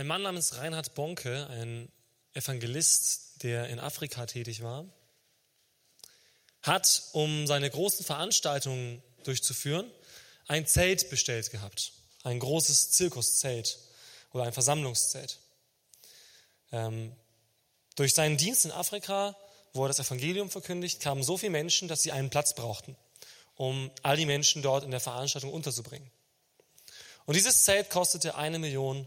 Ein Mann namens Reinhard Bonke, ein Evangelist, der in Afrika tätig war, hat, um seine großen Veranstaltungen durchzuführen, ein Zelt bestellt gehabt. Ein großes Zirkuszelt oder ein Versammlungszelt. Ähm, durch seinen Dienst in Afrika, wo er das Evangelium verkündigt, kamen so viele Menschen, dass sie einen Platz brauchten, um all die Menschen dort in der Veranstaltung unterzubringen. Und dieses Zelt kostete eine Million,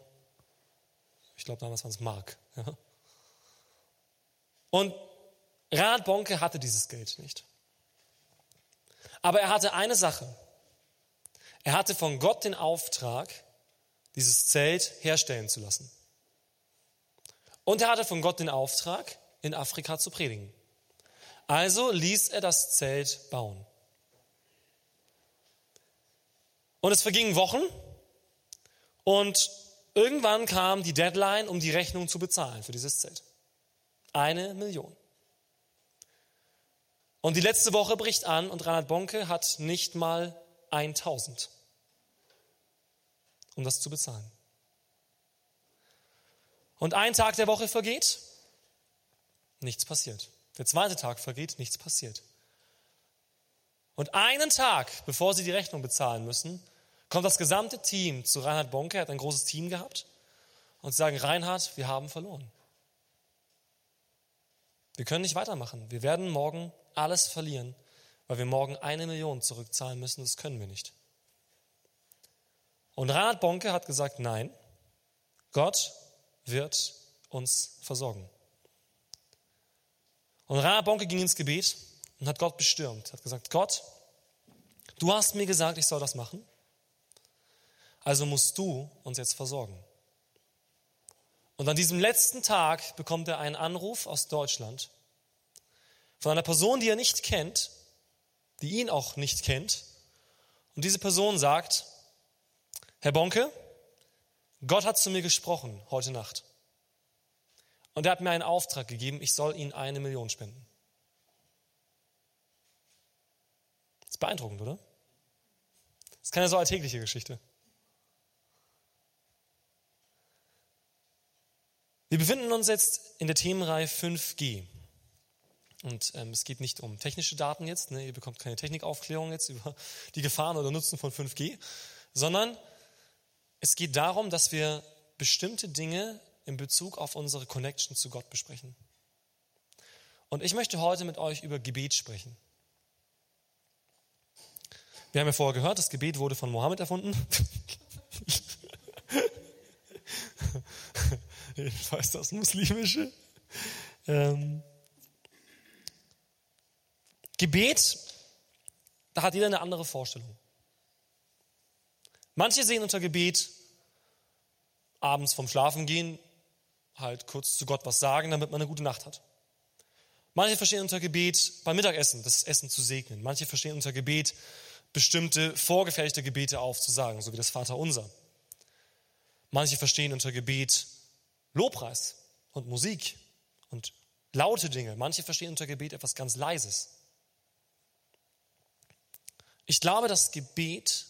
ich glaube damals waren es Mark. Ja. Und Reinhard Bonke hatte dieses Geld nicht. Aber er hatte eine Sache. Er hatte von Gott den Auftrag, dieses Zelt herstellen zu lassen. Und er hatte von Gott den Auftrag, in Afrika zu predigen. Also ließ er das Zelt bauen. Und es vergingen Wochen und irgendwann kam die Deadline, um die Rechnung zu bezahlen für dieses Zelt. Eine Million. Und die letzte Woche bricht an und Reinhard Bonke hat nicht mal 1000, um das zu bezahlen. Und ein Tag der Woche vergeht, nichts passiert. Der zweite Tag vergeht, nichts passiert. Und einen Tag, bevor sie die Rechnung bezahlen müssen, kommt das gesamte Team zu Reinhard Bonke, er hat ein großes Team gehabt, und sie sagen, Reinhard, wir haben verloren. Wir können nicht weitermachen. Wir werden morgen alles verlieren, weil wir morgen eine Million zurückzahlen müssen. Das können wir nicht. Und Reinhard Bonke hat gesagt, nein, Gott wird uns versorgen. Und Reinhard Bonke ging ins Gebet und hat Gott bestürmt, hat gesagt, Gott, du hast mir gesagt, ich soll das machen, also musst du uns jetzt versorgen. Und an diesem letzten Tag bekommt er einen Anruf aus Deutschland von einer Person, die er nicht kennt, die ihn auch nicht kennt. Und diese Person sagt, Herr Bonke, Gott hat zu mir gesprochen heute Nacht. Und er hat mir einen Auftrag gegeben, ich soll Ihnen eine Million spenden. Das ist beeindruckend, oder? Das ist keine so alltägliche Geschichte. Wir befinden uns jetzt in der Themenreihe 5G. Und ähm, es geht nicht um technische Daten jetzt, ne? ihr bekommt keine Technikaufklärung jetzt über die Gefahren oder Nutzen von 5G, sondern es geht darum, dass wir bestimmte Dinge in Bezug auf unsere Connection zu Gott besprechen. Und ich möchte heute mit euch über Gebet sprechen. Wir haben ja vorher gehört, das Gebet wurde von Mohammed erfunden. Jedenfalls das Muslimische. Ähm, Gebet, da hat jeder eine andere Vorstellung. Manche sehen unter Gebet abends vom Schlafengehen halt kurz zu Gott was sagen, damit man eine gute Nacht hat. Manche verstehen unter Gebet beim Mittagessen, das Essen zu segnen. Manche verstehen unter Gebet bestimmte vorgefertigte Gebete aufzusagen, so wie das Vaterunser. Manche verstehen unter Gebet Lobpreis und Musik und laute Dinge. Manche verstehen unter Gebet etwas ganz Leises. Ich glaube, dass Gebet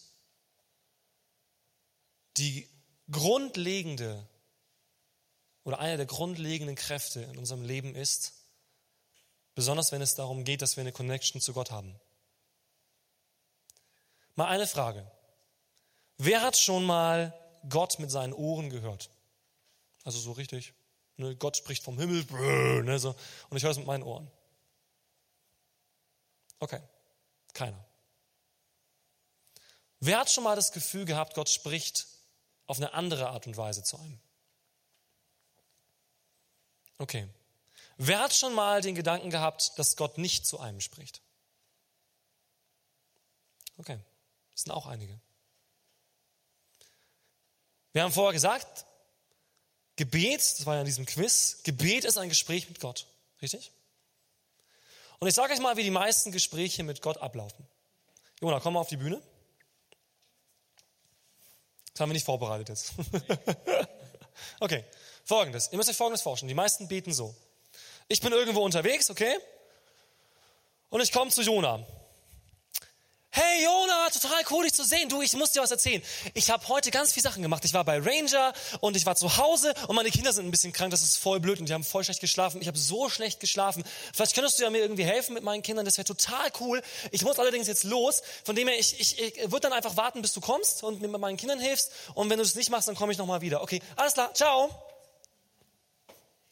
die grundlegende oder eine der grundlegenden Kräfte in unserem Leben ist, besonders wenn es darum geht, dass wir eine Connection zu Gott haben. Mal eine Frage. Wer hat schon mal Gott mit seinen Ohren gehört? Also so richtig. Ne, Gott spricht vom Himmel, ne, so, und ich höre es mit meinen Ohren. Okay, keiner. Wer hat schon mal das Gefühl gehabt, Gott spricht auf eine andere Art und Weise zu einem? Okay. Wer hat schon mal den Gedanken gehabt, dass Gott nicht zu einem spricht? Okay, das sind auch einige. Wir haben vorher gesagt, Gebet, das war ja in diesem Quiz, Gebet ist ein Gespräch mit Gott. Richtig? Und ich sage euch mal, wie die meisten Gespräche mit Gott ablaufen. Jona, komm mal auf die Bühne. Das haben wir nicht vorbereitet jetzt. okay, folgendes. Ihr müsst euch folgendes vorstellen. Die meisten beten so. Ich bin irgendwo unterwegs, okay? Und ich komme zu Jona. Hey Jona, total cool dich zu sehen. Du, ich muss dir was erzählen. Ich habe heute ganz viele Sachen gemacht. Ich war bei Ranger und ich war zu Hause und meine Kinder sind ein bisschen krank. Das ist voll blöd und die haben voll schlecht geschlafen. Ich habe so schlecht geschlafen. Vielleicht könntest du ja mir irgendwie helfen mit meinen Kindern. Das wäre total cool. Ich muss allerdings jetzt los. Von dem her, ich, ich, ich würde dann einfach warten, bis du kommst und mir mit meinen Kindern hilfst. Und wenn du das nicht machst, dann komme ich nochmal wieder. Okay, alles klar. Ciao.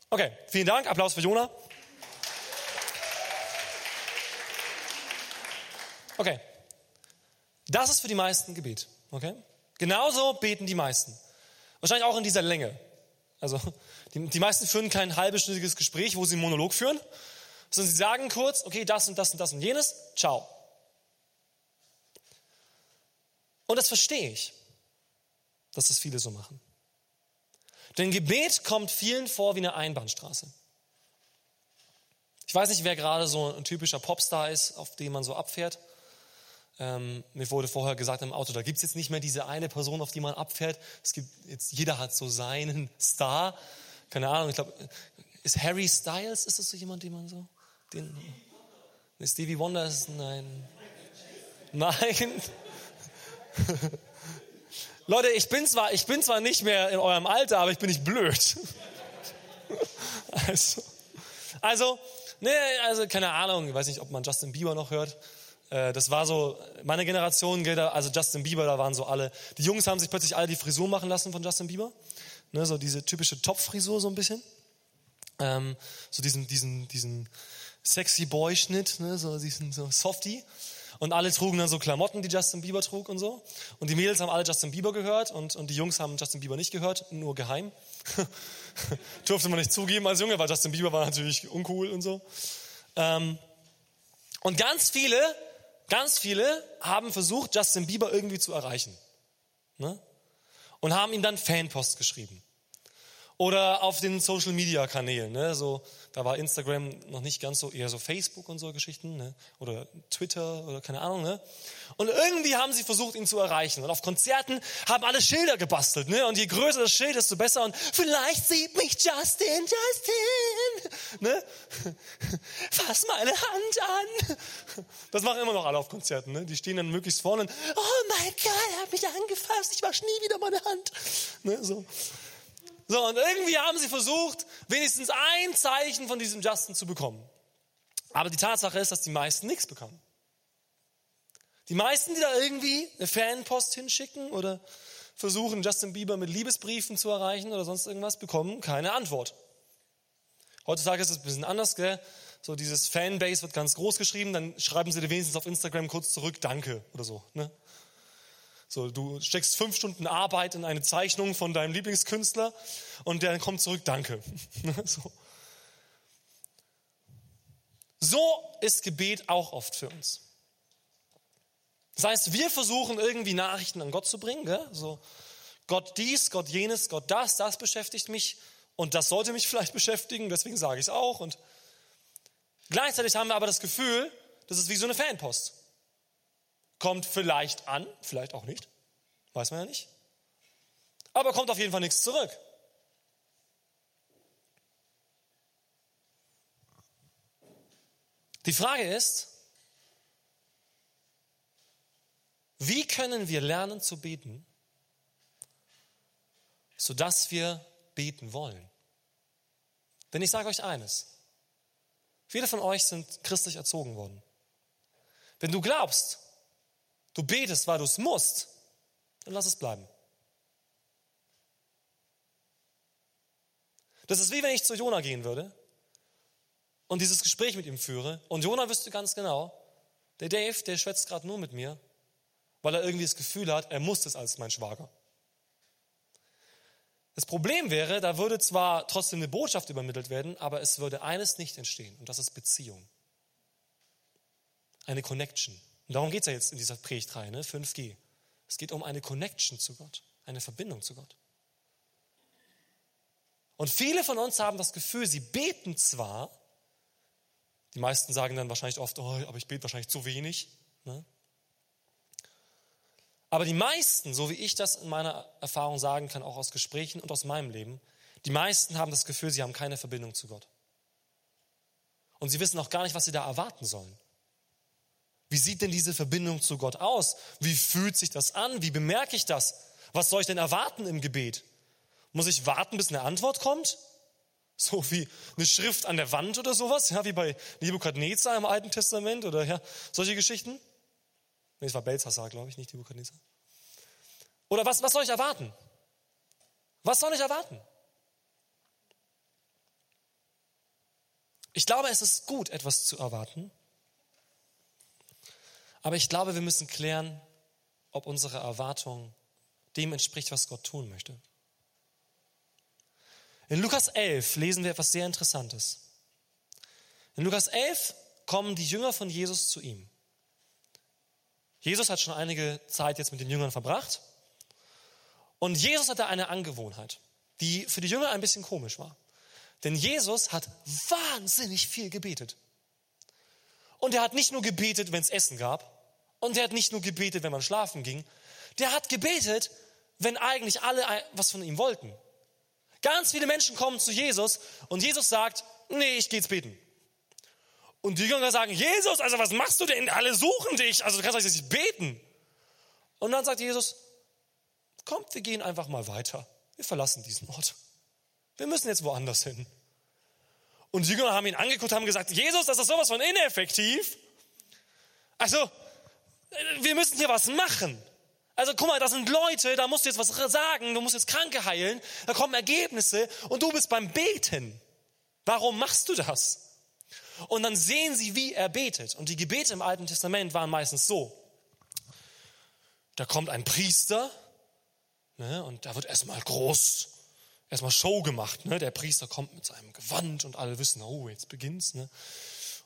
Okay, vielen Dank. Applaus für Jona. Okay. Das ist für die meisten Gebet. Okay? Genauso beten die meisten. Wahrscheinlich auch in dieser Länge. Also die, die meisten führen kein halbstündiges Gespräch, wo sie einen Monolog führen, sondern sie sagen kurz, okay, das und das und das und jenes, ciao. Und das verstehe ich, dass das viele so machen. Denn Gebet kommt vielen vor wie eine Einbahnstraße. Ich weiß nicht, wer gerade so ein typischer Popstar ist, auf den man so abfährt. Ähm, mir wurde vorher gesagt im Auto, da gibt es jetzt nicht mehr diese eine Person, auf die man abfährt. Es gibt jetzt, jeder hat so seinen Star. Keine Ahnung, ich glaube, ist Harry Styles, ist das so jemand, den man so, den, Stevie Wonder ist, nein. Nein. Leute, ich bin zwar, ich bin zwar nicht mehr in eurem Alter, aber ich bin nicht blöd. also, also, nee, also keine Ahnung, ich weiß nicht, ob man Justin Bieber noch hört. Äh, das war so, meine Generation, also Justin Bieber, da waren so alle. Die Jungs haben sich plötzlich alle die Frisur machen lassen von Justin Bieber. Ne, so diese typische Topfrisur so ein bisschen. Ähm, so diesen, diesen, diesen sexy Boy-Schnitt, ne, so diesen so Softie. Und alle trugen dann so Klamotten, die Justin Bieber trug und so. Und die Mädels haben alle Justin Bieber gehört und, und die Jungs haben Justin Bieber nicht gehört, nur geheim. Durfte man nicht zugeben als Junge, weil Justin Bieber war natürlich uncool und so. Ähm, und ganz viele Ganz viele haben versucht, Justin Bieber irgendwie zu erreichen. Ne? Und haben ihm dann Fanpost geschrieben. Oder auf den Social Media Kanälen, ne? so, da war Instagram noch nicht ganz so, eher so Facebook und so Geschichten, ne? oder Twitter oder keine Ahnung. Ne? Und irgendwie haben sie versucht, ihn zu erreichen. Und auf Konzerten haben alle Schilder gebastelt. Ne? Und je größer das Schild, desto besser. Und vielleicht sieht mich Justin, Justin. Ne? Fass meine Hand an. Das machen immer noch alle auf Konzerten. Ne? Die stehen dann möglichst vorne. Und, oh mein Gott, er hat mich angefasst. Ich wasche nie wieder meine Hand. Ne? So. So, und irgendwie haben sie versucht, wenigstens ein Zeichen von diesem Justin zu bekommen. Aber die Tatsache ist, dass die meisten nichts bekommen. Die meisten, die da irgendwie eine Fanpost hinschicken oder versuchen, Justin Bieber mit Liebesbriefen zu erreichen oder sonst irgendwas, bekommen keine Antwort. Heutzutage ist es ein bisschen anders, gell? So dieses Fanbase wird ganz groß geschrieben, dann schreiben sie dir wenigstens auf Instagram kurz zurück, danke oder so. Ne? So, du steckst fünf Stunden Arbeit in eine Zeichnung von deinem Lieblingskünstler und der kommt zurück, danke. so. so ist Gebet auch oft für uns. Das heißt, wir versuchen irgendwie Nachrichten an Gott zu bringen. Gell? So, Gott dies, Gott jenes, Gott das, das beschäftigt mich und das sollte mich vielleicht beschäftigen, deswegen sage ich es auch. Und gleichzeitig haben wir aber das Gefühl, das ist wie so eine Fanpost kommt vielleicht an, vielleicht auch nicht, weiß man ja nicht. Aber kommt auf jeden Fall nichts zurück. Die Frage ist, wie können wir lernen zu beten, sodass wir beten wollen? Denn ich sage euch eines, viele von euch sind christlich erzogen worden. Wenn du glaubst, du betest, weil du es musst, dann lass es bleiben. Das ist wie wenn ich zu Jona gehen würde und dieses Gespräch mit ihm führe und Jona wüsste ganz genau, der Dave, der schwätzt gerade nur mit mir, weil er irgendwie das Gefühl hat, er muss es als mein Schwager. Das Problem wäre, da würde zwar trotzdem eine Botschaft übermittelt werden, aber es würde eines nicht entstehen und das ist Beziehung. Eine Connection. Und darum geht es ja jetzt in dieser Predigtreihe, ne? 5G. Es geht um eine Connection zu Gott, eine Verbindung zu Gott. Und viele von uns haben das Gefühl, sie beten zwar, die meisten sagen dann wahrscheinlich oft, oh, aber ich bete wahrscheinlich zu wenig. Ne? Aber die meisten, so wie ich das in meiner Erfahrung sagen kann, auch aus Gesprächen und aus meinem Leben, die meisten haben das Gefühl, sie haben keine Verbindung zu Gott. Und sie wissen auch gar nicht, was sie da erwarten sollen. Wie sieht denn diese Verbindung zu Gott aus? Wie fühlt sich das an? Wie bemerke ich das? Was soll ich denn erwarten im Gebet? Muss ich warten, bis eine Antwort kommt? So wie eine Schrift an der Wand oder sowas, ja, wie bei Nebukadnezar im Alten Testament oder ja, solche Geschichten? Nee, es war Belzhassar, glaube ich, nicht Nebukadnezar. Oder was, was soll ich erwarten? Was soll ich erwarten? Ich glaube, es ist gut, etwas zu erwarten. Aber ich glaube, wir müssen klären, ob unsere Erwartung dem entspricht, was Gott tun möchte. In Lukas 11 lesen wir etwas sehr Interessantes. In Lukas 11 kommen die Jünger von Jesus zu ihm. Jesus hat schon einige Zeit jetzt mit den Jüngern verbracht. Und Jesus hatte eine Angewohnheit, die für die Jünger ein bisschen komisch war. Denn Jesus hat wahnsinnig viel gebetet. Und er hat nicht nur gebetet, wenn es Essen gab. Und er hat nicht nur gebetet, wenn man schlafen ging. Der hat gebetet, wenn eigentlich alle was von ihm wollten. Ganz viele Menschen kommen zu Jesus und Jesus sagt, nee, ich gehe jetzt beten. Und die Jünger sagen, Jesus, also was machst du denn? Alle suchen dich, also du kannst jetzt nicht beten. Und dann sagt Jesus, kommt, wir gehen einfach mal weiter. Wir verlassen diesen Ort. Wir müssen jetzt woanders hin. Und die Jünger haben ihn angeguckt, haben gesagt, Jesus, das ist sowas von ineffektiv. Also, wir müssen hier was machen. Also guck mal, das sind Leute, da musst du jetzt was sagen, du musst jetzt Kranke heilen, da kommen Ergebnisse und du bist beim Beten. Warum machst du das? Und dann sehen sie, wie er betet. Und die Gebete im Alten Testament waren meistens so. Da kommt ein Priester ne, und da wird erstmal groß, erstmal Show gemacht. Ne? Der Priester kommt mit seinem Gewand und alle wissen, oh, jetzt beginnt's. Ne?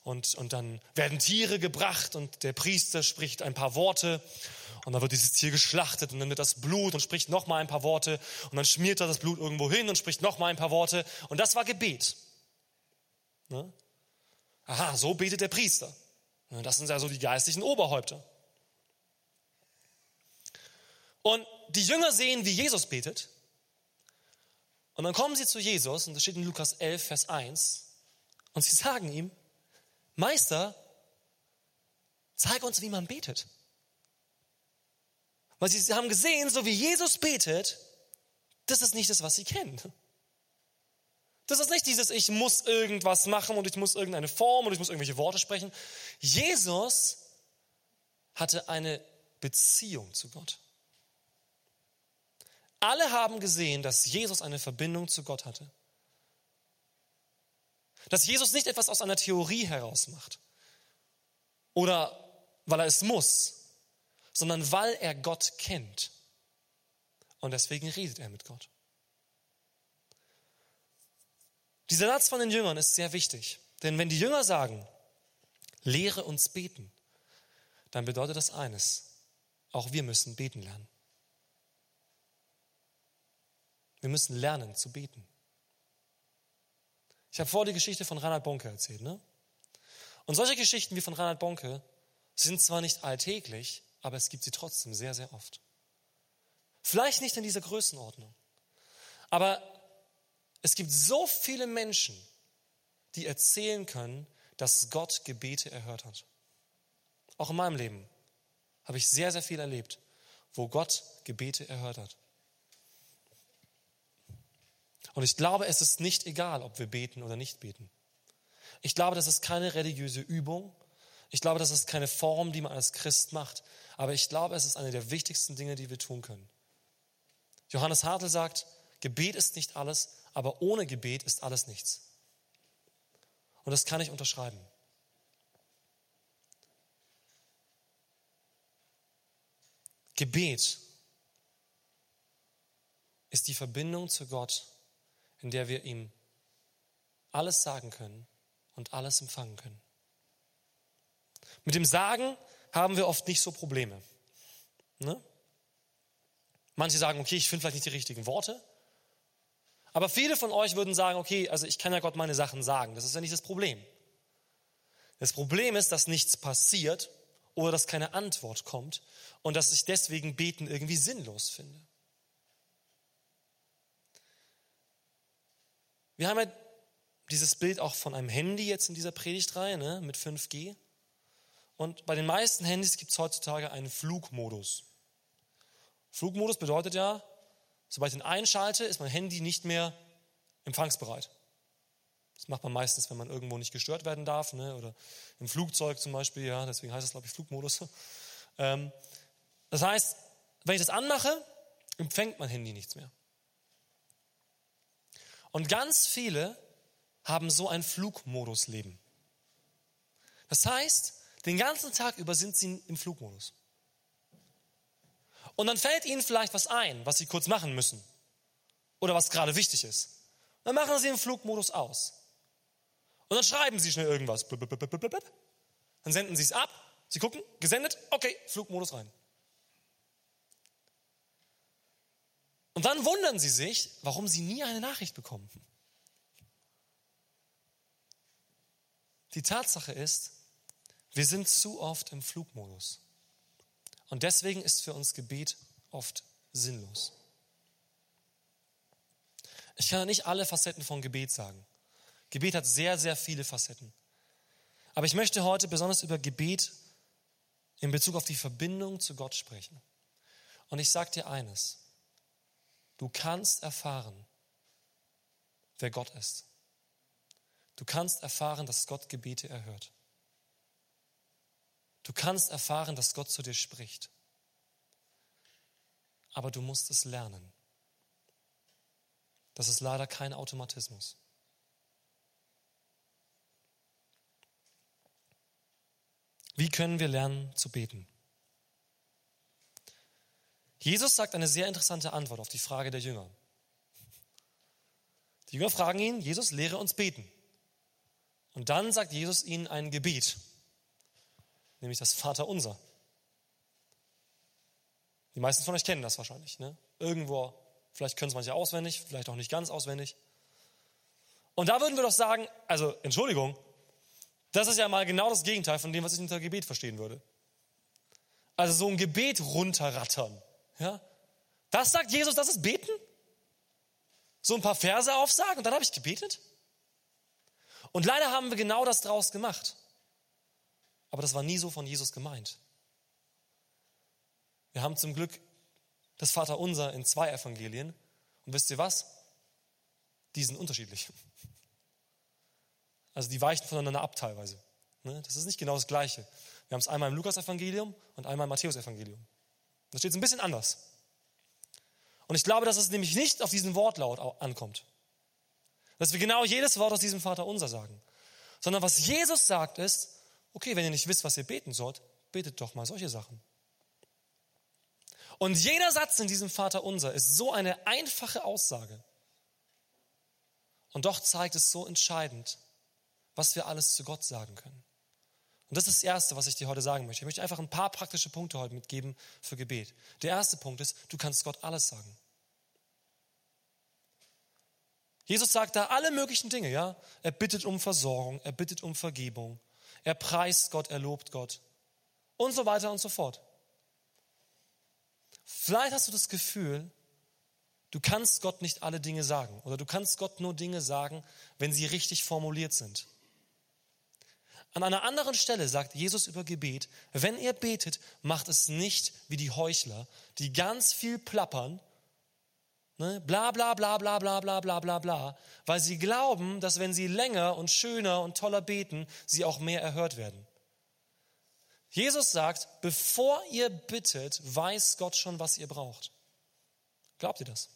Und, und dann werden Tiere gebracht und der Priester spricht ein paar Worte und dann wird dieses Tier geschlachtet und dann wird das Blut und spricht noch mal ein paar Worte und dann schmiert er das Blut irgendwo hin und spricht noch mal ein paar Worte und das war Gebet. Ne? Aha, so betet der Priester. Das sind ja so die geistlichen Oberhäupter. Und die Jünger sehen, wie Jesus betet. Und dann kommen sie zu Jesus, und das steht in Lukas 11, Vers 1, und sie sagen ihm, Meister, zeig uns, wie man betet. Weil sie haben gesehen, so wie Jesus betet, das ist nicht das, was sie kennen. Das ist nicht dieses, ich muss irgendwas machen und ich muss irgendeine Form und ich muss irgendwelche Worte sprechen. Jesus hatte eine Beziehung zu Gott. Alle haben gesehen, dass Jesus eine Verbindung zu Gott hatte. Dass Jesus nicht etwas aus einer Theorie heraus macht oder weil er es muss, sondern weil er Gott kennt. Und deswegen redet er mit Gott. Dieser Satz von den Jüngern ist sehr wichtig. Denn wenn die Jünger sagen, lehre uns beten, dann bedeutet das eines, auch wir müssen beten lernen. Wir müssen lernen zu beten. Ich habe vor die Geschichte von Reinhard Bonke erzählt. Ne? Und solche Geschichten wie von Reinhard Bonke sind zwar nicht alltäglich, aber es gibt sie trotzdem sehr, sehr oft. Vielleicht nicht in dieser Größenordnung, aber es gibt so viele Menschen, die erzählen können, dass Gott Gebete erhört hat. Auch in meinem Leben habe ich sehr, sehr viel erlebt, wo Gott Gebete erhört hat. Und ich glaube, es ist nicht egal, ob wir beten oder nicht beten. Ich glaube, das ist keine religiöse Übung. Ich glaube, das ist keine Form, die man als Christ macht. Aber ich glaube, es ist eine der wichtigsten Dinge, die wir tun können. Johannes Hartl sagt, Gebet ist nicht alles, aber ohne Gebet ist alles nichts. Und das kann ich unterschreiben. Gebet ist die Verbindung zu Gott, in der wir ihm alles sagen können und alles empfangen können. Mit dem Sagen haben wir oft nicht so Probleme. Ne? Manche sagen, okay, ich finde vielleicht nicht die richtigen Worte. Aber viele von euch würden sagen, okay, also ich kann ja Gott meine Sachen sagen. Das ist ja nicht das Problem. Das Problem ist, dass nichts passiert oder dass keine Antwort kommt und dass ich deswegen Beten irgendwie sinnlos finde. Wir haben ja dieses Bild auch von einem Handy jetzt in dieser Predigtreihe ne, mit 5G. Und bei den meisten Handys gibt es heutzutage einen Flugmodus. Flugmodus bedeutet ja, sobald ich ihn einschalte, ist mein Handy nicht mehr empfangsbereit. Das macht man meistens, wenn man irgendwo nicht gestört werden darf, ne? oder im Flugzeug zum Beispiel, ja, deswegen heißt es, glaube ich, Flugmodus. Ähm, das heißt, wenn ich das anmache, empfängt mein Handy nichts mehr. Und ganz viele haben so ein Flugmodus-Leben. Das heißt, den ganzen Tag über sind sie im Flugmodus. Und dann fällt ihnen vielleicht was ein, was sie kurz machen müssen. Oder was gerade wichtig ist. Dann machen sie den Flugmodus aus. Und dann schreiben sie schnell irgendwas. Dann senden sie es ab. Sie gucken, gesendet, okay, Flugmodus rein. Und dann wundern sie sich, warum sie nie eine Nachricht bekommen. Die Tatsache ist, wir sind zu oft im Flugmodus. Und deswegen ist für uns Gebet oft sinnlos. Ich kann nicht alle Facetten von Gebet sagen. Gebet hat sehr, sehr viele Facetten. Aber ich möchte heute besonders über Gebet in Bezug auf die Verbindung zu Gott sprechen. Und ich sage dir eines, du kannst erfahren, wer Gott ist. Du kannst erfahren, dass Gott Gebete erhört. Du kannst erfahren, dass Gott zu dir spricht. Aber du musst es lernen. Das ist leider kein Automatismus. Wie können wir lernen zu beten? Jesus sagt eine sehr interessante Antwort auf die Frage der Jünger. Die Jünger fragen ihn, Jesus, lehre uns beten. Und dann sagt Jesus ihnen ein Gebet, nämlich das Vaterunser. Die meisten von euch kennen das wahrscheinlich. Ne? Irgendwo, vielleicht können es manche auswendig, vielleicht auch nicht ganz auswendig. Und da würden wir doch sagen, also Entschuldigung, das ist ja mal genau das Gegenteil von dem, was ich unter Gebet verstehen würde. Also so ein Gebet runterrattern. Ja? Das sagt Jesus, das ist Beten? So ein paar Verse aufsagen und dann habe ich gebetet? Und leider haben wir genau das draus gemacht. Aber das war nie so von Jesus gemeint. Wir haben zum Glück das Vaterunser in zwei Evangelien. Und wisst ihr was? Die sind unterschiedlich. Also die weichen voneinander ab teilweise. Ne? Das ist nicht genau das Gleiche. Wir haben es einmal im Lukas-Evangelium und einmal im Matthäus-Evangelium. Da steht es ein bisschen anders. Und ich glaube, dass es nämlich nicht auf diesen Wortlaut ankommt. Dass wir genau jedes Wort aus diesem Vater unser sagen. Sondern was Jesus sagt ist, okay, wenn ihr nicht wisst, was ihr beten sollt, betet doch mal solche Sachen. Und jeder Satz in diesem Vater unser ist so eine einfache Aussage. Und doch zeigt es so entscheidend, was wir alles zu Gott sagen können. Und das ist das Erste, was ich dir heute sagen möchte. Ich möchte einfach ein paar praktische Punkte heute mitgeben für Gebet. Der erste Punkt ist, du kannst Gott alles sagen. Jesus sagt da alle möglichen Dinge, ja. Er bittet um Versorgung, er bittet um Vergebung, er preist Gott, er lobt Gott und so weiter und so fort. Vielleicht hast du das Gefühl, du kannst Gott nicht alle Dinge sagen oder du kannst Gott nur Dinge sagen, wenn sie richtig formuliert sind. An einer anderen Stelle sagt Jesus über Gebet, wenn ihr betet, macht es nicht wie die Heuchler, die ganz viel plappern, ne, bla bla bla bla bla bla bla bla bla, weil sie glauben, dass wenn sie länger und schöner und toller beten, sie auch mehr erhört werden. Jesus sagt, bevor ihr bittet, weiß Gott schon, was ihr braucht. Glaubt ihr das?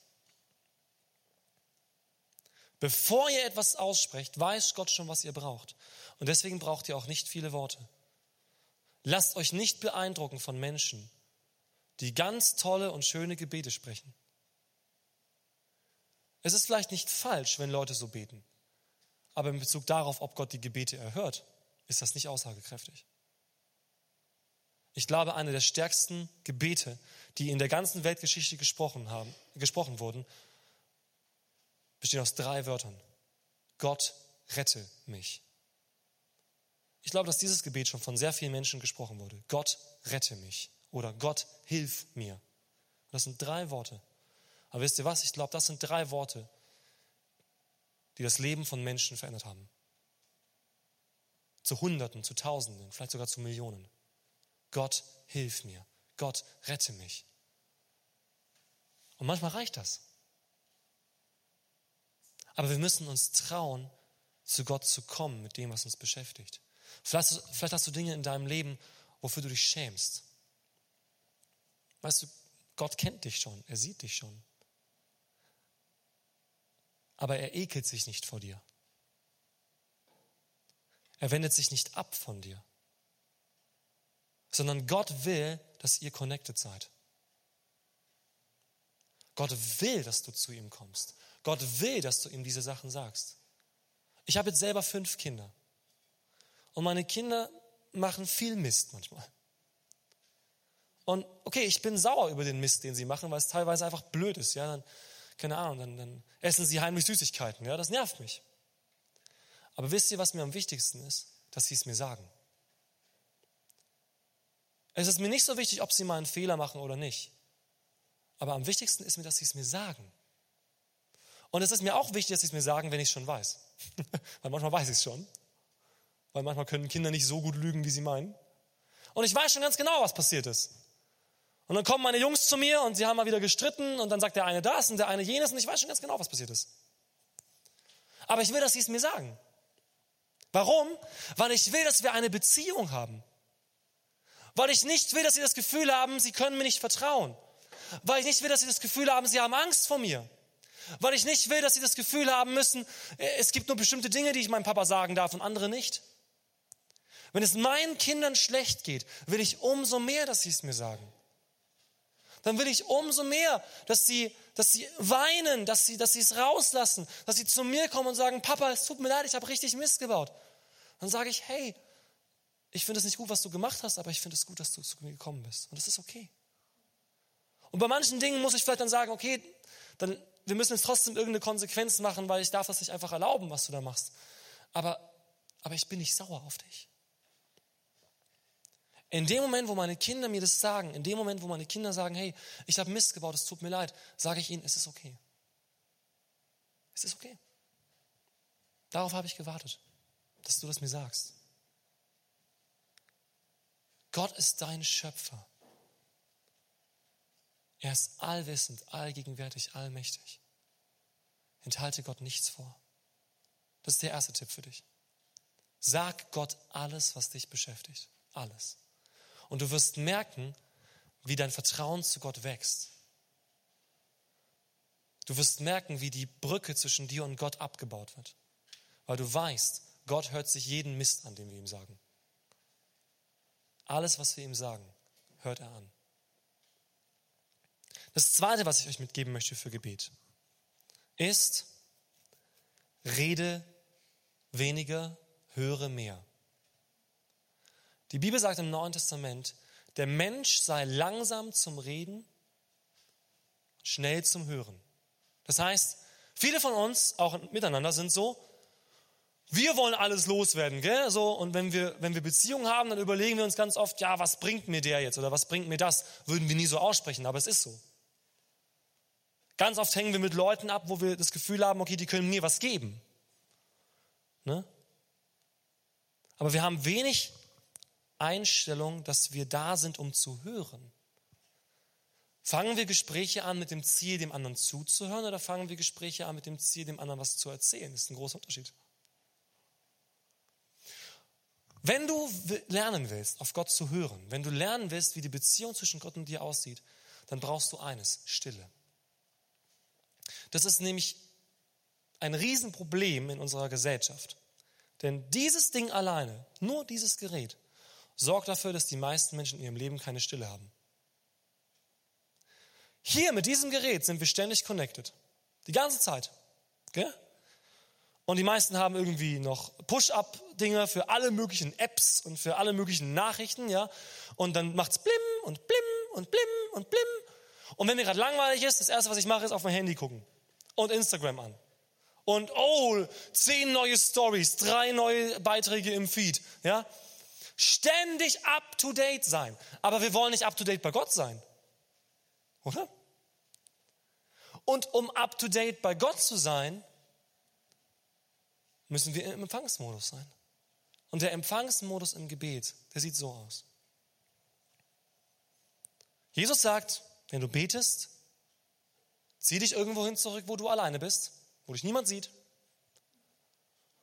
Bevor ihr etwas aussprecht, weiß Gott schon, was ihr braucht. Und deswegen braucht ihr auch nicht viele Worte. Lasst euch nicht beeindrucken von Menschen, die ganz tolle und schöne Gebete sprechen. Es ist vielleicht nicht falsch, wenn Leute so beten, aber in Bezug darauf, ob Gott die Gebete erhört, ist das nicht aussagekräftig. Ich glaube, eine der stärksten Gebete, die in der ganzen Weltgeschichte gesprochen, haben, gesprochen wurden, besteht aus drei Wörtern. Gott rette mich. Ich glaube, dass dieses Gebet schon von sehr vielen Menschen gesprochen wurde. Gott rette mich oder Gott hilf mir. Das sind drei Worte. Aber wisst ihr was? Ich glaube, das sind drei Worte, die das Leben von Menschen verändert haben. zu Hunderten, zu Tausenden, vielleicht sogar zu Millionen. Gott, hilf mir. Gott, rette mich. Und manchmal reicht das. Aber wir müssen uns trauen, zu Gott zu kommen mit dem, was uns beschäftigt. Vielleicht, vielleicht hast du Dinge in deinem Leben, wofür du dich schämst. Weißt du, Gott kennt dich schon, er sieht dich schon. Aber er ekelt sich nicht vor dir. Er wendet sich nicht ab von dir, sondern Gott will, dass ihr connected seid. Gott will, dass du zu ihm kommst. Gott will, dass du ihm diese Sachen sagst. Ich habe jetzt selber fünf Kinder. Und meine Kinder machen viel Mist manchmal. Und okay, ich bin sauer über den Mist, den sie machen, weil es teilweise einfach blöd ist. Ja, dann, keine Ahnung, dann, dann essen sie heimlich Süßigkeiten. Ja, das nervt mich. Aber wisst ihr, was mir am wichtigsten ist? Dass sie es mir sagen. Es ist mir nicht so wichtig, ob sie mal einen Fehler machen oder nicht. Aber am wichtigsten ist mir, dass sie es mir sagen. Und es ist mir auch wichtig, dass sie es mir sagen, wenn ich es schon weiß. Weil manchmal weiß ich es schon. Weil manchmal können Kinder nicht so gut lügen, wie sie meinen. Und ich weiß schon ganz genau, was passiert ist. Und dann kommen meine Jungs zu mir und sie haben mal wieder gestritten und dann sagt der eine das und der eine jenes und ich weiß schon ganz genau, was passiert ist. Aber ich will, dass sie es mir sagen. Warum? Weil ich will, dass wir eine Beziehung haben. Weil ich nicht will, dass sie das Gefühl haben, sie können mir nicht vertrauen. Weil ich nicht will, dass sie das Gefühl haben, sie haben Angst vor mir. Weil ich nicht will, dass sie das Gefühl haben müssen, es gibt nur bestimmte Dinge, die ich meinem Papa sagen darf und andere nicht. Wenn es meinen Kindern schlecht geht, will ich umso mehr, dass sie es mir sagen. Dann will ich umso mehr, dass sie, dass sie weinen, dass sie, dass sie es rauslassen, dass sie zu mir kommen und sagen, Papa, es tut mir leid, ich habe richtig Mist gebaut. Dann sage ich, hey, ich finde es nicht gut, was du gemacht hast, aber ich finde es gut, dass du zu mir gekommen bist. Und das ist okay. Und bei manchen Dingen muss ich vielleicht dann sagen, okay, dann, wir müssen jetzt trotzdem irgendeine Konsequenz machen, weil ich darf das nicht einfach erlauben, was du da machst. Aber, aber ich bin nicht sauer auf dich. In dem Moment, wo meine Kinder mir das sagen, in dem Moment, wo meine Kinder sagen, hey, ich habe Mist gebaut, es tut mir leid, sage ich ihnen, es ist okay. Es ist okay. Darauf habe ich gewartet, dass du das mir sagst. Gott ist dein Schöpfer. Er ist allwissend, allgegenwärtig, allmächtig. Enthalte Gott nichts vor. Das ist der erste Tipp für dich. Sag Gott alles, was dich beschäftigt. Alles. Und du wirst merken, wie dein Vertrauen zu Gott wächst. Du wirst merken, wie die Brücke zwischen dir und Gott abgebaut wird. Weil du weißt, Gott hört sich jeden Mist an, den wir ihm sagen. Alles, was wir ihm sagen, hört er an. Das Zweite, was ich euch mitgeben möchte für Gebet, ist, rede weniger, höre mehr. Die Bibel sagt im Neuen Testament, der Mensch sei langsam zum Reden, schnell zum Hören. Das heißt, viele von uns, auch miteinander, sind so, wir wollen alles loswerden, gell? So, und wenn wir, wenn wir Beziehungen haben, dann überlegen wir uns ganz oft, ja, was bringt mir der jetzt oder was bringt mir das? Würden wir nie so aussprechen, aber es ist so. Ganz oft hängen wir mit Leuten ab, wo wir das Gefühl haben, okay, die können mir was geben. Ne? Aber wir haben wenig Einstellung, dass wir da sind, um zu hören. Fangen wir Gespräche an mit dem Ziel, dem anderen zuzuhören, oder fangen wir Gespräche an mit dem Ziel, dem anderen was zu erzählen? Das ist ein großer Unterschied. Wenn du lernen willst, auf Gott zu hören, wenn du lernen willst, wie die Beziehung zwischen Gott und dir aussieht, dann brauchst du eines, Stille. Das ist nämlich ein Riesenproblem in unserer Gesellschaft. Denn dieses Ding alleine, nur dieses Gerät, sorgt dafür, dass die meisten Menschen in ihrem Leben keine Stille haben. Hier mit diesem Gerät sind wir ständig connected. Die ganze Zeit. Okay? Und die meisten haben irgendwie noch Push-up-Dinger für alle möglichen Apps und für alle möglichen Nachrichten, ja. Und dann macht's blim und blim und blim und blim. Und wenn mir gerade langweilig ist, das erste, was ich mache, ist auf mein Handy gucken und Instagram an. Und oh, zehn neue Stories, drei neue Beiträge im Feed, ja ständig up to date sein. Aber wir wollen nicht up to date bei Gott sein. Oder? Und um up to date bei Gott zu sein, müssen wir im Empfangsmodus sein. Und der Empfangsmodus im Gebet, der sieht so aus. Jesus sagt, wenn du betest, zieh dich irgendwo hin zurück, wo du alleine bist, wo dich niemand sieht.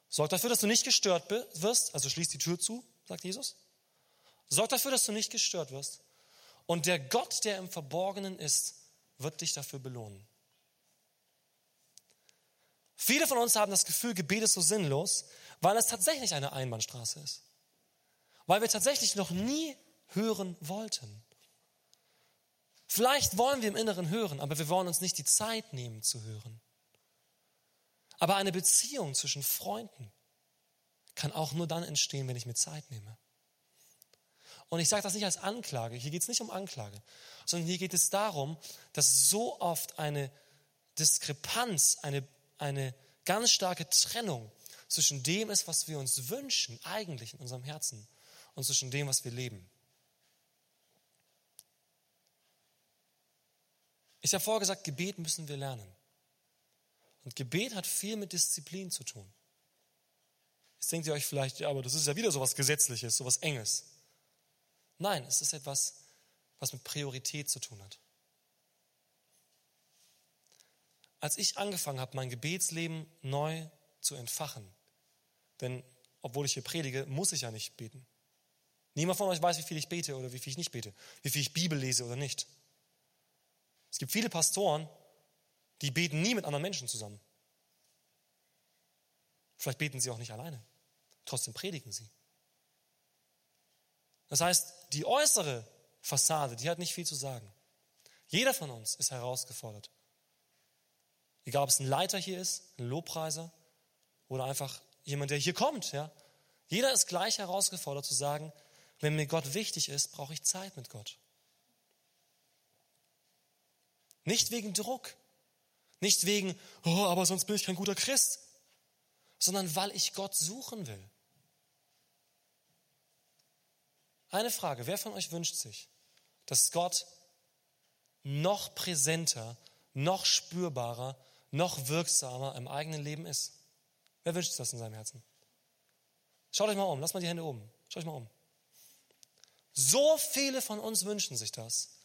Sorg dafür, dass du nicht gestört wirst, also schließ die Tür zu, sagt Jesus. Sorg dafür, dass du nicht gestört wirst. Und der Gott, der im Verborgenen ist, wird dich dafür belohnen. Viele von uns haben das Gefühl, Gebet ist so sinnlos, weil es tatsächlich eine Einbahnstraße ist. Weil wir tatsächlich noch nie hören wollten. Vielleicht wollen wir im Inneren hören, aber wir wollen uns nicht die Zeit nehmen zu hören. Aber eine Beziehung zwischen Freunden kann auch nur dann entstehen, wenn ich mir Zeit nehme. Und ich sage das nicht als Anklage, hier geht es nicht um Anklage, sondern hier geht es darum, dass so oft eine Diskrepanz, eine, eine ganz starke Trennung zwischen dem ist, was wir uns wünschen, eigentlich in unserem Herzen, und zwischen dem, was wir leben. Ich habe vorher gesagt, Gebet müssen wir lernen. Und Gebet hat viel mit Disziplin zu tun. Jetzt denkt ihr euch vielleicht, ja, aber das ist ja wieder so was Gesetzliches, so was Enges. Nein, es ist etwas, was mit Priorität zu tun hat. Als ich angefangen habe, mein Gebetsleben neu zu entfachen, denn obwohl ich hier predige, muss ich ja nicht beten. Niemand von euch weiß, wie viel ich bete oder wie viel ich nicht bete, wie viel ich Bibel lese oder nicht. Es gibt viele Pastoren, die beten nie mit anderen Menschen zusammen. Vielleicht beten sie auch nicht alleine. Trotzdem predigen sie. Das heißt, die äußere Fassade, die hat nicht viel zu sagen. Jeder von uns ist herausgefordert. Egal, ob es ein Leiter hier ist, ein Lobpreiser oder einfach jemand, der hier kommt. Ja? Jeder ist gleich herausgefordert zu sagen, wenn mir Gott wichtig ist, brauche ich Zeit mit Gott. Nicht wegen Druck, nicht wegen, oh, aber sonst bin ich kein guter Christ, sondern weil ich Gott suchen will. Eine Frage, wer von euch wünscht sich, dass Gott noch präsenter, noch spürbarer, noch wirksamer im eigenen Leben ist? Wer wünscht sich das in seinem Herzen? Schaut euch mal um, lasst mal die Hände oben. Schaut euch mal um. So viele von uns wünschen sich das.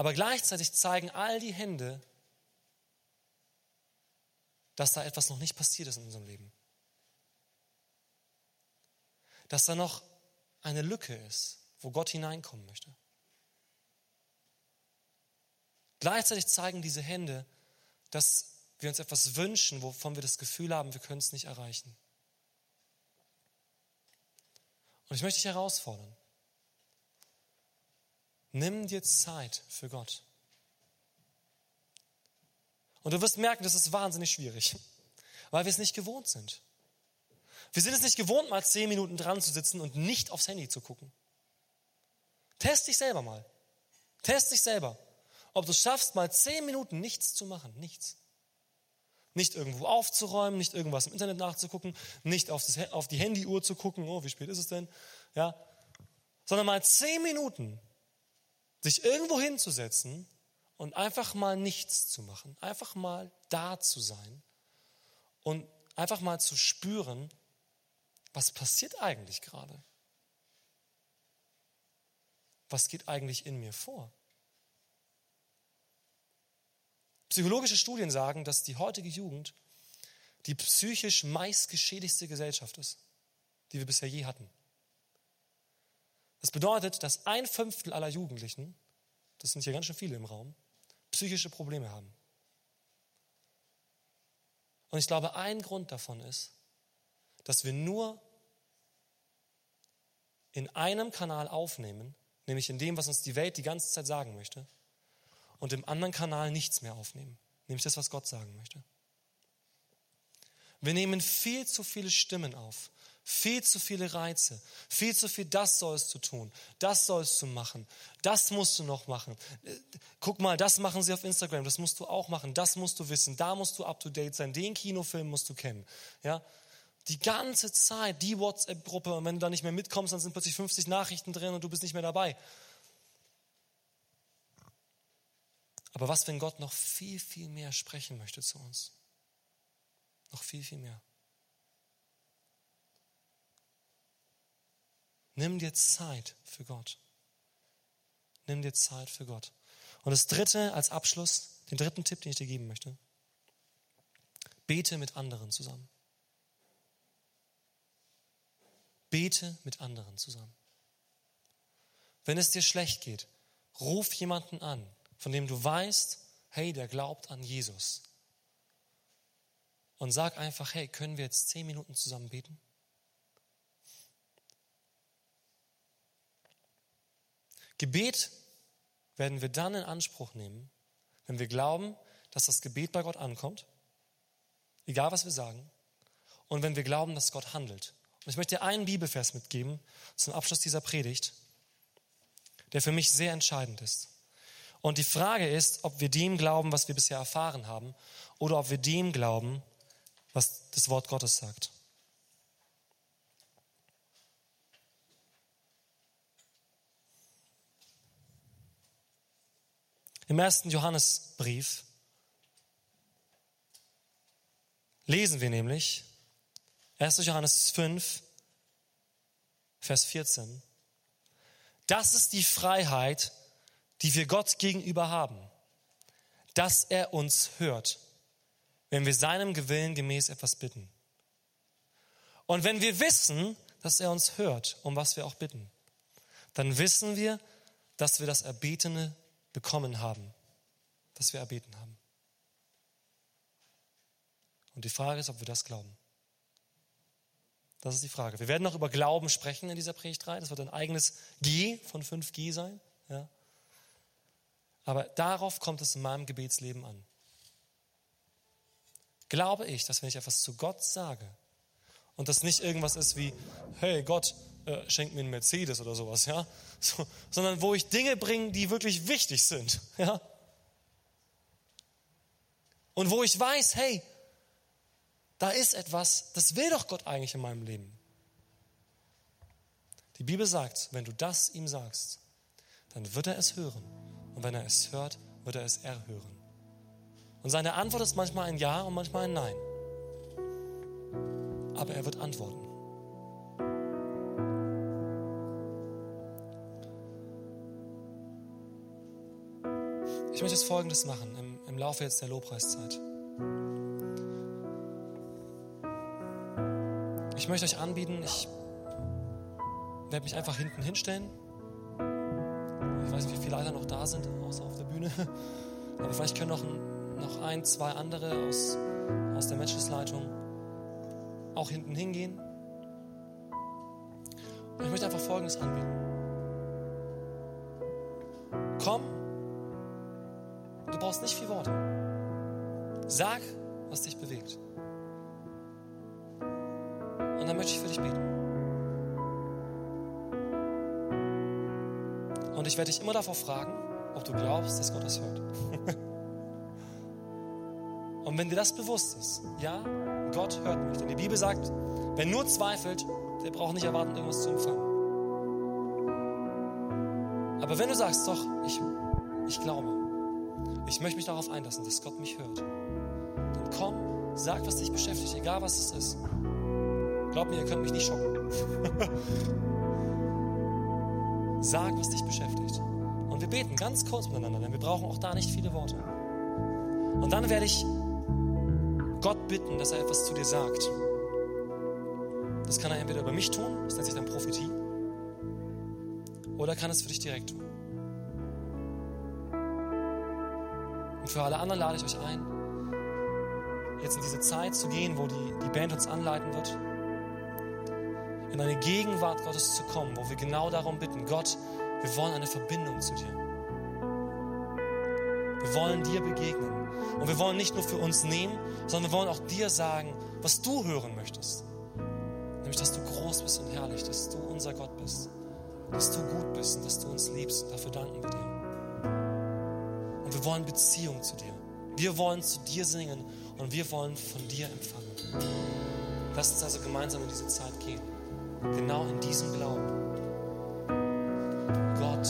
Aber gleichzeitig zeigen all die Hände, dass da etwas noch nicht passiert ist in unserem Leben dass da noch eine Lücke ist, wo Gott hineinkommen möchte. Gleichzeitig zeigen diese Hände, dass wir uns etwas wünschen, wovon wir das Gefühl haben, wir können es nicht erreichen. Und ich möchte dich herausfordern. Nimm dir Zeit für Gott. Und du wirst merken, das ist wahnsinnig schwierig, weil wir es nicht gewohnt sind. Wir sind es nicht gewohnt, mal zehn Minuten dran zu sitzen und nicht aufs Handy zu gucken. Test dich selber mal. Test dich selber. Ob du es schaffst, mal zehn Minuten nichts zu machen. Nichts. Nicht irgendwo aufzuräumen, nicht irgendwas im Internet nachzugucken, nicht auf, das, auf die Handyuhr zu gucken, oh, wie spät ist es denn? Ja. Sondern mal zehn Minuten sich irgendwo hinzusetzen und einfach mal nichts zu machen. Einfach mal da zu sein und einfach mal zu spüren, was passiert eigentlich gerade? Was geht eigentlich in mir vor? Psychologische Studien sagen, dass die heutige Jugend die psychisch meistgeschädigste Gesellschaft ist, die wir bisher je hatten. Das bedeutet, dass ein Fünftel aller Jugendlichen, das sind hier ganz schön viele im Raum, psychische Probleme haben. Und ich glaube, ein Grund davon ist, dass wir nur in einem Kanal aufnehmen, nämlich in dem, was uns die Welt die ganze Zeit sagen möchte, und im anderen Kanal nichts mehr aufnehmen, nämlich das, was Gott sagen möchte. Wir nehmen viel zu viele Stimmen auf, viel zu viele Reize, viel zu viel, das sollst du tun, das sollst du machen, das musst du noch machen. Guck mal, das machen sie auf Instagram, das musst du auch machen, das musst du wissen, da musst du up to date sein, den Kinofilm musst du kennen. Ja? Die ganze Zeit, die WhatsApp-Gruppe, und wenn du da nicht mehr mitkommst, dann sind plötzlich 50 Nachrichten drin und du bist nicht mehr dabei. Aber was, wenn Gott noch viel, viel mehr sprechen möchte zu uns? Noch viel, viel mehr. Nimm dir Zeit für Gott. Nimm dir Zeit für Gott. Und das dritte als Abschluss, den dritten Tipp, den ich dir geben möchte. Bete mit anderen zusammen. Bete mit anderen zusammen. Wenn es dir schlecht geht, ruf jemanden an, von dem du weißt, hey, der glaubt an Jesus. Und sag einfach, hey, können wir jetzt zehn Minuten zusammen beten? Gebet werden wir dann in Anspruch nehmen, wenn wir glauben, dass das Gebet bei Gott ankommt, egal was wir sagen, und wenn wir glauben, dass Gott handelt. Und ich möchte dir einen Bibelvers mitgeben zum Abschluss dieser Predigt, der für mich sehr entscheidend ist. Und die Frage ist, ob wir dem glauben, was wir bisher erfahren haben, oder ob wir dem glauben, was das Wort Gottes sagt. Im ersten Johannesbrief lesen wir nämlich 1. Johannes 5, Vers 14. Das ist die Freiheit, die wir Gott gegenüber haben, dass er uns hört, wenn wir seinem Gewillen gemäß etwas bitten. Und wenn wir wissen, dass er uns hört, um was wir auch bitten, dann wissen wir, dass wir das Erbetene bekommen haben, das wir erbeten haben. Und die Frage ist, ob wir das glauben. Das ist die Frage. Wir werden noch über Glauben sprechen in dieser Predigt 3. Das wird ein eigenes G von 5G sein. Ja. Aber darauf kommt es in meinem Gebetsleben an. Glaube ich, dass wenn ich etwas zu Gott sage und das nicht irgendwas ist wie, hey Gott, äh, schenk mir einen Mercedes oder sowas, ja, so, sondern wo ich Dinge bringe, die wirklich wichtig sind, ja, und wo ich weiß, hey, da ist etwas, das will doch Gott eigentlich in meinem Leben. Die Bibel sagt, wenn du das ihm sagst, dann wird er es hören. Und wenn er es hört, wird er es erhören. Und seine Antwort ist manchmal ein Ja und manchmal ein Nein. Aber er wird antworten. Ich möchte jetzt Folgendes machen im, im Laufe jetzt der Lobpreiszeit. Ich möchte euch anbieten, ich werde mich einfach hinten hinstellen. Ich weiß nicht, wie viele Leiter noch da sind, außer auf der Bühne. Aber vielleicht können noch, noch ein, zwei andere aus, aus der Matchesleitung auch hinten hingehen. Und ich möchte einfach Folgendes anbieten. Komm, brauchst nicht viel Worte. Sag, was dich bewegt. Und dann möchte ich für dich beten. Und ich werde dich immer davor fragen, ob du glaubst, dass Gott das hört. Und wenn dir das bewusst ist, ja, Gott hört mich. Denn die Bibel sagt, wer nur zweifelt, der braucht nicht erwarten, irgendwas zu empfangen. Aber wenn du sagst, doch, ich, ich glaube, ich möchte mich darauf einlassen, dass Gott mich hört, dann komm, sag, was dich beschäftigt, egal was es ist. Glaub mir, ihr könnt mich nicht schocken. Sag, was dich beschäftigt. Und wir beten ganz kurz miteinander, denn wir brauchen auch da nicht viele Worte. Und dann werde ich Gott bitten, dass er etwas zu dir sagt. Das kann er entweder über mich tun, das nennt sich dann Prophetie, oder kann es für dich direkt tun. Und für alle anderen lade ich euch ein, jetzt in diese Zeit zu gehen, wo die, die Band uns anleiten wird in eine Gegenwart Gottes zu kommen, wo wir genau darum bitten, Gott, wir wollen eine Verbindung zu dir. Wir wollen dir begegnen. Und wir wollen nicht nur für uns nehmen, sondern wir wollen auch dir sagen, was du hören möchtest. Nämlich, dass du groß bist und herrlich, dass du unser Gott bist, dass du gut bist und dass du uns liebst. Dafür danken wir dir. Wir wollen Beziehung zu dir. Wir wollen zu dir singen und wir wollen von dir empfangen. Lass uns also gemeinsam in diese Zeit gehen genau in diesem Glauben. Gott